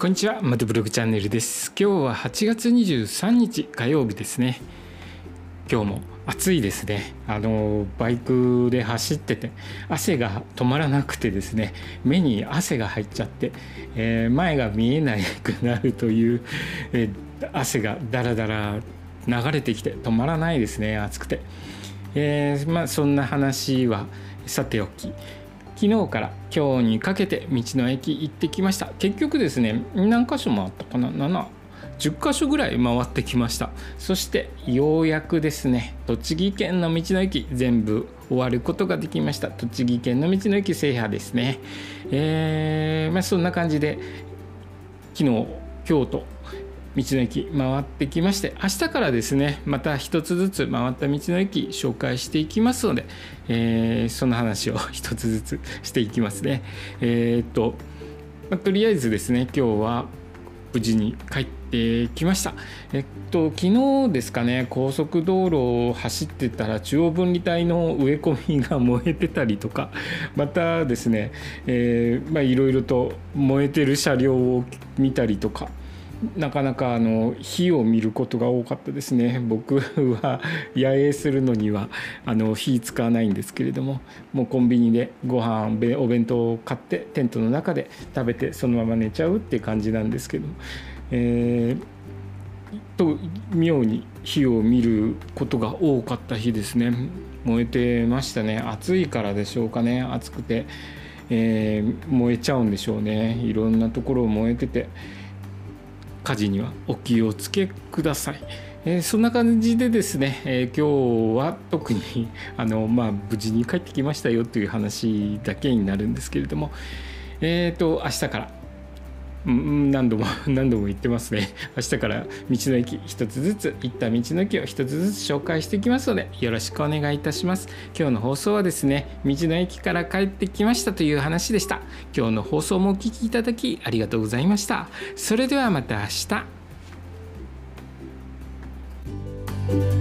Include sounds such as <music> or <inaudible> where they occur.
こんにちはマトブログチャンネルです。今日は8月23日火曜日ですね。今日も暑いですね。あのバイクで走ってて汗が止まらなくてですね目に汗が入っちゃって、えー、前が見えなくなるという、えー、汗がダラダラ流れてきて止まらないですね暑くて、えー、まあそんな話はさておき昨日から今日にかけて道の駅行ってきました。結局ですね何箇所もあったかな？7 10箇所ぐらい回ってきました。そしてようやくですね栃木県の道の駅全部終わることができました。栃木県の道の駅制覇ですね。えー、まあ、そんな感じで昨日京都道の駅回ってきまして明日からですねまた一つずつ回った道の駅紹介していきますので、えー、その話を <laughs> 一つずつしていきますね。えー、っと、まあ、とりあえずですね今日は無事に帰ってきました。えっと昨日ですかね高速道路を走ってたら中央分離帯の植え込みが燃えてたりとか <laughs> またですね、え、まあいろいろと燃えてる車両を見たりとかなかなかあの火を見ることが多かったですね。<laughs> 僕は野営するのにはあの火使わないんですけれどももうコンビニでご飯お弁当を買ってテントの中で食べてそのまま寝ちゃうって感じなんですけどえー、と妙に火を見ることが多かった日ですね。燃えてましたね。暑いからでしょうかね。暑くて、えー、燃えちゃうんでしょうね。いろんなところ燃えてて。火事にはお気をつけください。えー、そんな感じでですね、えー、今日は特にあの、<laughs> まあ、無事に帰ってきましたよという話だけになるんですけれども、えーと明日から何度も <laughs> 何度も言ってますね。<laughs> 明日から道の駅一つずつ行った道の駅を一つずつ紹介していきますのでよろしくお願いいたします。今日の放送はですね道の駅から帰ってきましたという話でした。今日の放送もお聴きいただきありがとうございました。それではまた明日。